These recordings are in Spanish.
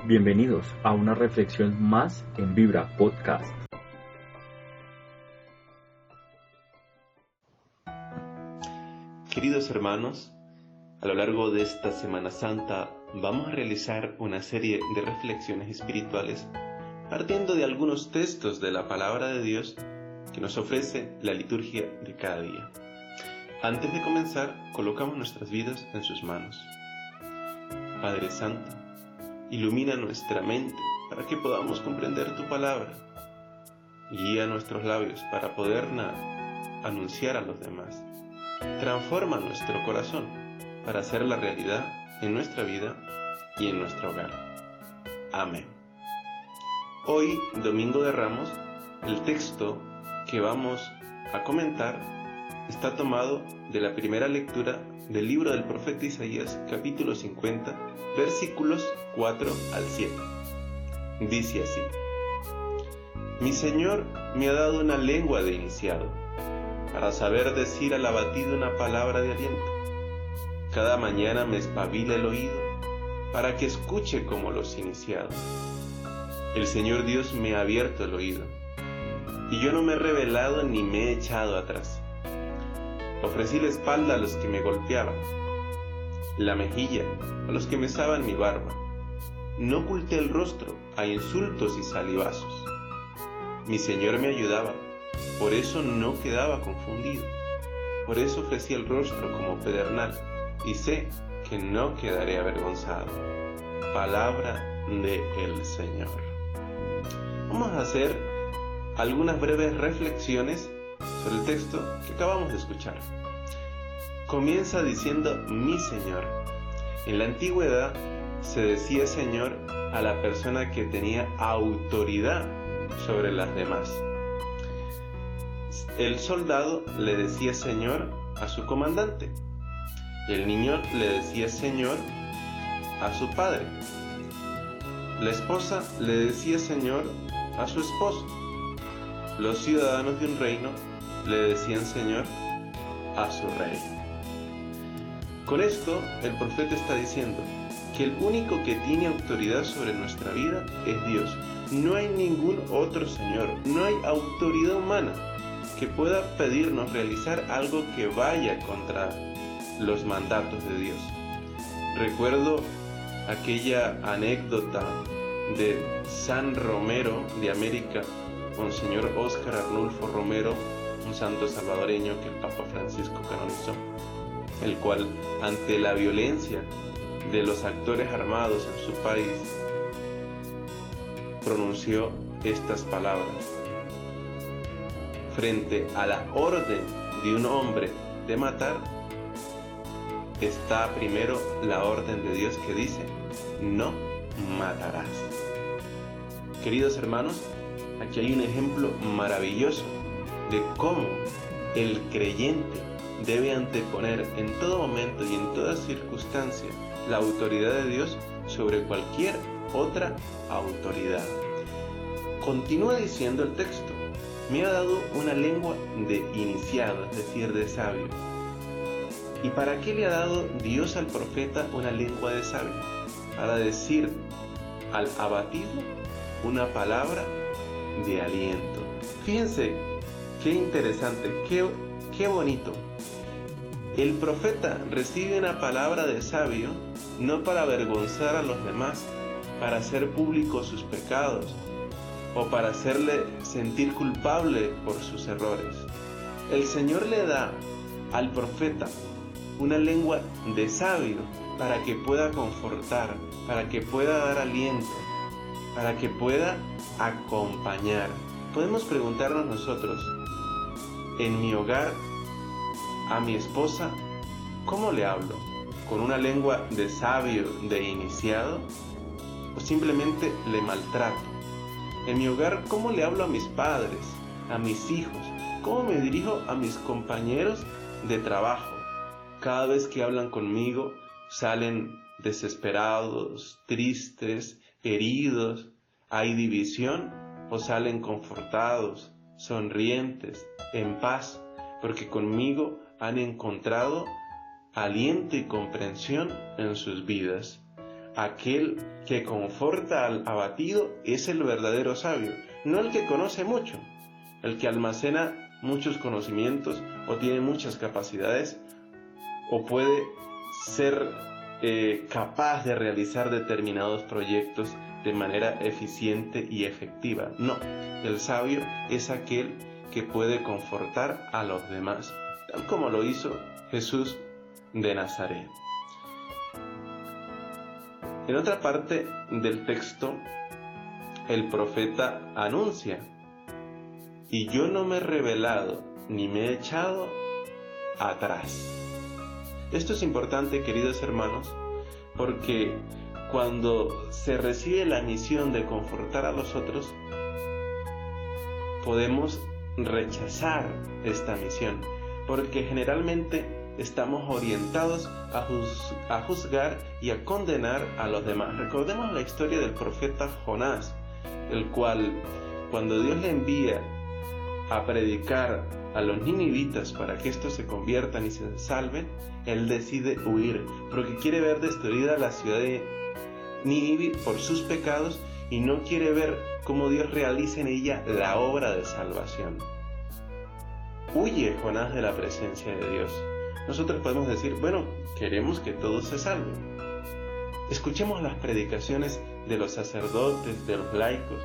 Bienvenidos a una reflexión más en Vibra Podcast. Queridos hermanos, a lo largo de esta Semana Santa vamos a realizar una serie de reflexiones espirituales partiendo de algunos textos de la palabra de Dios que nos ofrece la liturgia de cada día. Antes de comenzar, colocamos nuestras vidas en sus manos. Padre Santo, ilumina nuestra mente para que podamos comprender tu palabra. Guía nuestros labios para poderla anunciar a los demás. Transforma nuestro corazón para hacer la realidad en nuestra vida y en nuestro hogar. Amén. Hoy, Domingo de Ramos, el texto que vamos a comentar está tomado de la primera lectura del libro del profeta Isaías capítulo 50 versículos 4 al 7. Dice así, Mi Señor me ha dado una lengua de iniciado, para saber decir al abatido una palabra de aliento. Cada mañana me espabila el oído, para que escuche como los iniciados. El Señor Dios me ha abierto el oído, y yo no me he revelado ni me he echado atrás. Ofrecí la espalda a los que me golpeaban, la mejilla a los que mesaban mi barba. No oculté el rostro a insultos y salivazos. Mi Señor me ayudaba, por eso no quedaba confundido. Por eso ofrecí el rostro como pedernal y sé que no quedaré avergonzado. Palabra de el Señor. Vamos a hacer algunas breves reflexiones sobre el texto que acabamos de escuchar. Comienza diciendo mi Señor. En la antigüedad se decía Señor a la persona que tenía autoridad sobre las demás. El soldado le decía Señor a su comandante. El niño le decía Señor a su padre. La esposa le decía Señor a su esposo. Los ciudadanos de un reino le decían Señor a su rey. Con esto el profeta está diciendo que el único que tiene autoridad sobre nuestra vida es Dios. No hay ningún otro Señor, no hay autoridad humana que pueda pedirnos realizar algo que vaya contra los mandatos de Dios. Recuerdo aquella anécdota de San Romero de América, Monseñor Óscar Arnulfo Romero, un santo salvadoreño que el Papa Francisco canonizó, el cual ante la violencia de los actores armados en su país pronunció estas palabras. Frente a la orden de un hombre de matar, está primero la orden de Dios que dice, no matarás. Queridos hermanos, aquí hay un ejemplo maravilloso de cómo el creyente debe anteponer en todo momento y en toda circunstancia la autoridad de Dios sobre cualquier otra autoridad. Continúa diciendo el texto, me ha dado una lengua de iniciado, es decir, de sabio. ¿Y para qué le ha dado Dios al profeta una lengua de sabio? Para decir al abatido una palabra de aliento. Fíjense qué interesante, qué, qué bonito. El profeta recibe una palabra de sabio no para avergonzar a los demás, para hacer públicos sus pecados o para hacerle sentir culpable por sus errores. El Señor le da al profeta una lengua de sabio para que pueda confortar, para que pueda dar aliento, para que pueda acompañar. Podemos preguntarnos nosotros, en mi hogar, a mi esposa, ¿cómo le hablo? ¿Con una lengua de sabio, de iniciado? ¿O simplemente le maltrato? En mi hogar, ¿cómo le hablo a mis padres, a mis hijos? ¿Cómo me dirijo a mis compañeros de trabajo? Cada vez que hablan conmigo, salen desesperados, tristes, heridos, hay división o salen confortados, sonrientes, en paz, porque conmigo han encontrado aliento y comprensión en sus vidas. aquel que conforta al abatido es el verdadero sabio, no el que conoce mucho, el que almacena muchos conocimientos o tiene muchas capacidades o puede ser eh, capaz de realizar determinados proyectos de manera eficiente y efectiva. No, el sabio es aquel que puede confortar a los demás, tal como lo hizo Jesús de Nazaret. En otra parte del texto, el profeta anuncia, y yo no me he revelado ni me he echado atrás. Esto es importante, queridos hermanos, porque cuando se recibe la misión de confortar a los otros, podemos rechazar esta misión, porque generalmente estamos orientados a, juzgar y a condenar a los demás. Recordemos la historia del profeta Jonás, el cual cuando Dios le envía a predicar a los ninivitas para que estos se conviertan y se salven, él decide huir, porque quiere ver destruida la ciudad de Nínive por sus pecados y no quiere ver cómo Dios realiza en ella la obra de salvación. Huye Jonás de la presencia de Dios. Nosotros podemos decir, bueno, queremos que todos se salven. Escuchemos las predicaciones de los sacerdotes, de los laicos,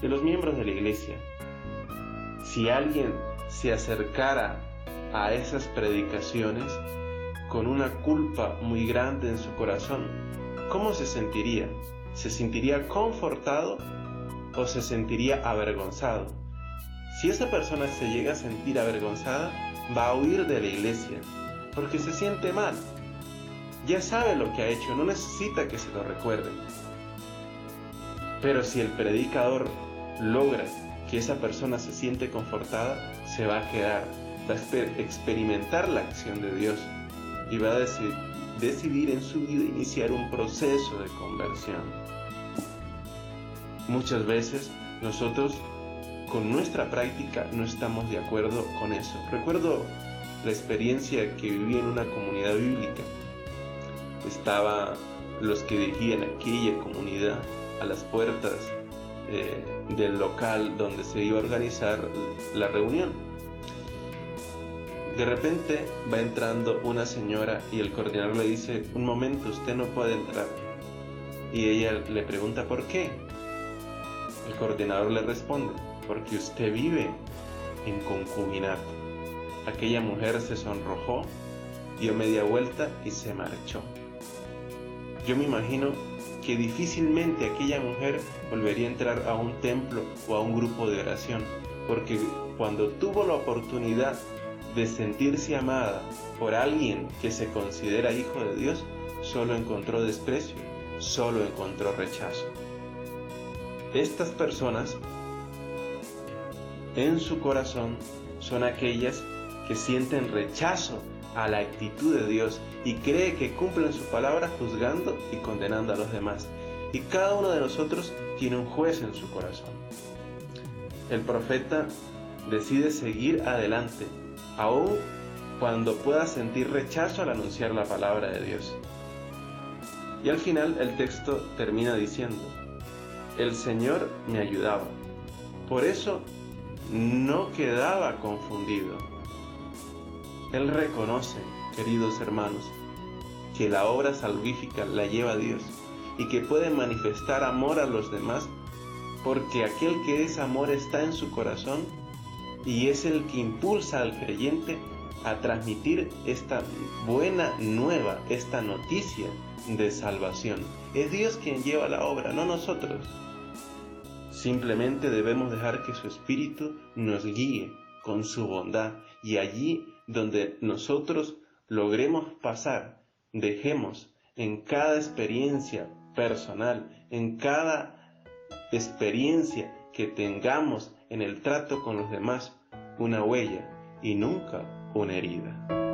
de los miembros de la iglesia. Si alguien se acercara a esas predicaciones con una culpa muy grande en su corazón, ¿cómo se sentiría? ¿Se sentiría confortado o se sentiría avergonzado? Si esa persona se llega a sentir avergonzada, va a huir de la iglesia porque se siente mal. Ya sabe lo que ha hecho, no necesita que se lo recuerde. Pero si el predicador logra que esa persona se siente confortada, se va a quedar, va a experimentar la acción de Dios y va a decidir en su vida iniciar un proceso de conversión. Muchas veces nosotros con nuestra práctica no estamos de acuerdo con eso. Recuerdo la experiencia que viví en una comunidad bíblica. Estaba los que dirigían aquella comunidad a las puertas eh, del local donde se iba a organizar la reunión. De repente va entrando una señora y el coordinador le dice, un momento, usted no puede entrar. Y ella le pregunta por qué. El coordinador le responde, porque usted vive en concubinato. Aquella mujer se sonrojó, dio media vuelta y se marchó. Yo me imagino que difícilmente aquella mujer volvería a entrar a un templo o a un grupo de oración, porque cuando tuvo la oportunidad de sentirse amada por alguien que se considera hijo de Dios, solo encontró desprecio, solo encontró rechazo. Estas personas en su corazón son aquellas que sienten rechazo a la actitud de Dios y cree que cumplen su palabra juzgando y condenando a los demás. Y cada uno de nosotros tiene un juez en su corazón. El profeta decide seguir adelante, aun cuando pueda sentir rechazo al anunciar la palabra de Dios. Y al final el texto termina diciendo, el Señor me ayudaba. Por eso no quedaba confundido él reconoce, queridos hermanos, que la obra salvífica la lleva Dios y que puede manifestar amor a los demás porque aquel que es amor está en su corazón y es el que impulsa al creyente a transmitir esta buena nueva, esta noticia de salvación. Es Dios quien lleva la obra, no nosotros. Simplemente debemos dejar que su Espíritu nos guíe con su bondad y allí donde nosotros logremos pasar, dejemos en cada experiencia personal, en cada experiencia que tengamos en el trato con los demás, una huella y nunca una herida.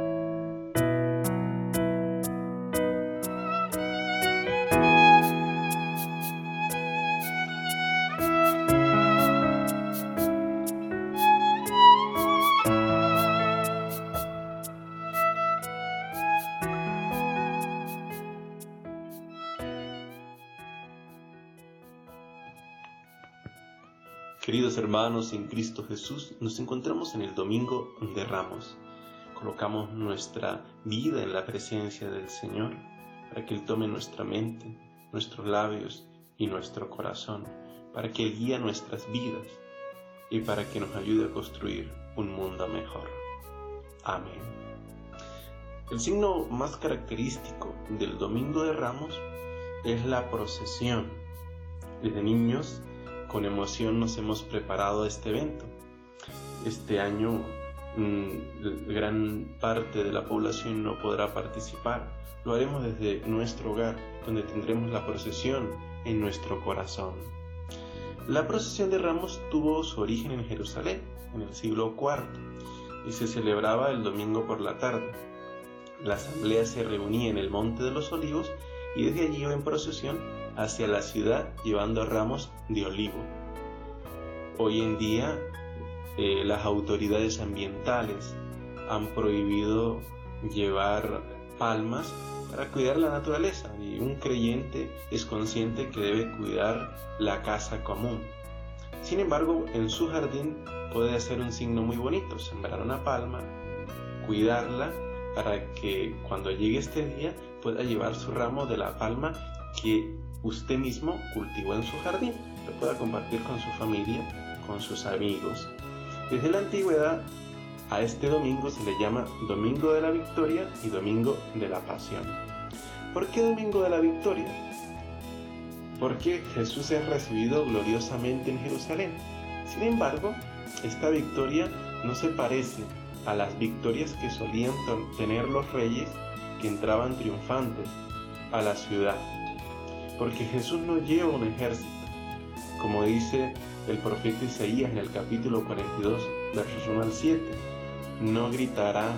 En Cristo Jesús, nos encontramos en el Domingo de Ramos. Colocamos nuestra vida en la presencia del Señor para que Él tome nuestra mente, nuestros labios y nuestro corazón, para que Él guíe nuestras vidas y para que nos ayude a construir un mundo mejor. Amén. El signo más característico del Domingo de Ramos es la procesión. Desde niños con emoción nos hemos preparado a este evento. Este año mm, gran parte de la población no podrá participar. Lo haremos desde nuestro hogar, donde tendremos la procesión en nuestro corazón. La procesión de ramos tuvo su origen en Jerusalén, en el siglo IV, y se celebraba el domingo por la tarde. La asamblea se reunía en el Monte de los Olivos y desde allí iba en procesión hacia la ciudad llevando ramos de olivo. Hoy en día eh, las autoridades ambientales han prohibido llevar palmas para cuidar la naturaleza y un creyente es consciente que debe cuidar la casa común. Sin embargo, en su jardín puede hacer un signo muy bonito, sembrar una palma, cuidarla para que cuando llegue este día pueda llevar su ramo de la palma que usted mismo cultivó en su jardín, lo pueda compartir con su familia, con sus amigos. Desde la antigüedad a este domingo se le llama Domingo de la Victoria y Domingo de la Pasión. ¿Por qué Domingo de la Victoria? Porque Jesús es recibido gloriosamente en Jerusalén. Sin embargo, esta victoria no se parece a las victorias que solían tener los reyes que entraban triunfantes a la ciudad porque Jesús no lleva un ejército, como dice el profeta Isaías en el capítulo 42, versos 1 al 7. No gritará,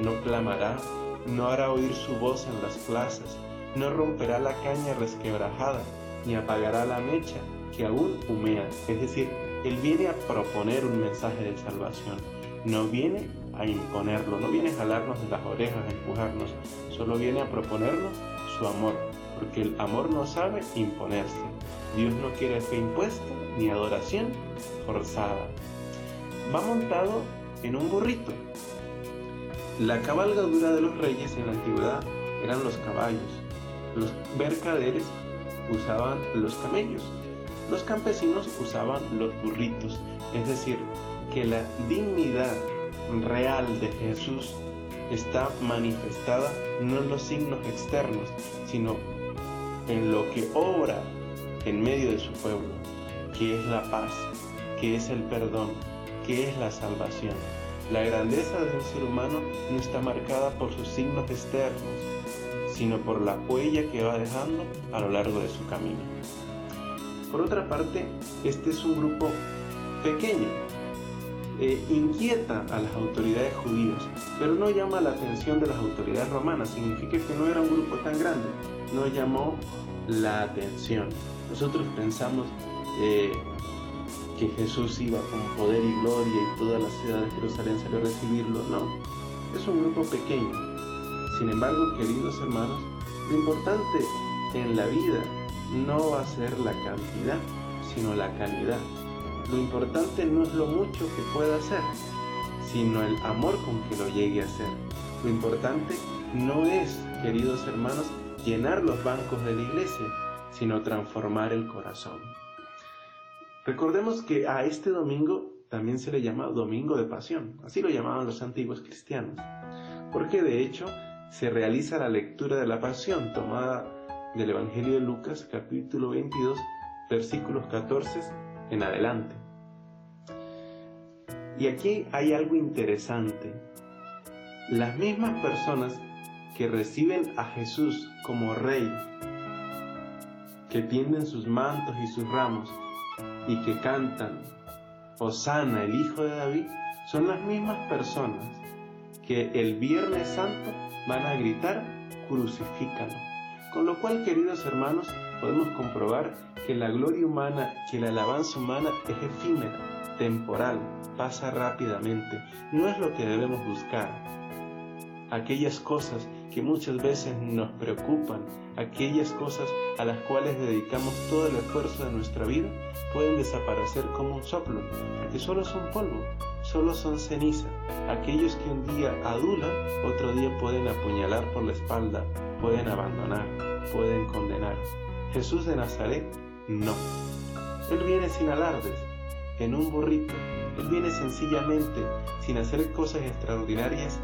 no clamará, no hará oír su voz en las plazas, no romperá la caña resquebrajada, ni apagará la mecha que aún humea. Es decir, Él viene a proponer un mensaje de salvación, no viene a imponerlo, no viene a jalarnos de las orejas, a empujarnos, solo viene a proponernos su amor, porque el amor no sabe imponerse. Dios no quiere fe impuesta ni adoración forzada. Va montado en un burrito. La cabalgadura de los reyes en la antigüedad eran los caballos. Los mercaderes usaban los camellos. Los campesinos usaban los burritos. Es decir, que la dignidad real de Jesús está manifestada no en los signos externos, sino en lo que obra en medio de su pueblo, que es la paz, que es el perdón, que es la salvación. La grandeza del ser humano no está marcada por sus signos externos, sino por la huella que va dejando a lo largo de su camino. Por otra parte, este es un grupo pequeño, eh, inquieta a las autoridades judías, pero no llama la atención de las autoridades romanas, significa que no era un grupo tan grande, no llamó la atención. Nosotros pensamos eh, que Jesús iba con poder y gloria y toda la ciudad de Jerusalén salió a recibirlo, no, es un grupo pequeño. Sin embargo, queridos hermanos, lo importante en la vida no va a ser la cantidad, sino la calidad. Lo importante no es lo mucho que pueda hacer, sino el amor con que lo llegue a hacer. Lo importante no es, queridos hermanos, llenar los bancos de la iglesia, sino transformar el corazón. Recordemos que a este domingo también se le llama Domingo de Pasión, así lo llamaban los antiguos cristianos, porque de hecho se realiza la lectura de la Pasión tomada del Evangelio de Lucas capítulo 22 versículos 14 en adelante. Y aquí hay algo interesante. Las mismas personas que reciben a Jesús como rey, que tienden sus mantos y sus ramos y que cantan Osana, el Hijo de David, son las mismas personas que el Viernes Santo van a gritar crucifícalo. Con lo cual, queridos hermanos, podemos comprobar que la gloria humana, que la alabanza humana es efímera, temporal, pasa rápidamente. No es lo que debemos buscar. Aquellas cosas que muchas veces nos preocupan, aquellas cosas a las cuales dedicamos todo el esfuerzo de nuestra vida, pueden desaparecer como un soplo, porque solo son polvo, solo son ceniza. Aquellos que un día adulan, otro día pueden apuñalar por la espalda, pueden abandonar, pueden condenar. Jesús de Nazaret, no. Él viene sin alardes, en un burrito. Él viene sencillamente, sin hacer cosas extraordinarias,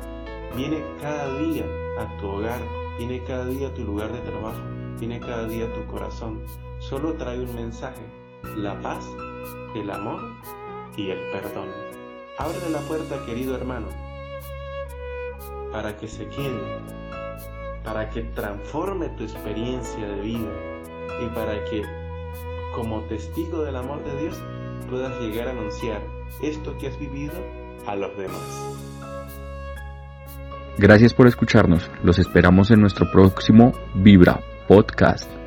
viene cada día a tu hogar, viene cada día tu lugar de trabajo, viene cada día tu corazón. Solo trae un mensaje, la paz, el amor y el perdón. Ábrele la puerta, querido hermano, para que se quede, para que transforme tu experiencia de vida y para que, como testigo del amor de Dios, puedas llegar a anunciar esto que has vivido a los demás. Gracias por escucharnos. Los esperamos en nuestro próximo Vibra Podcast.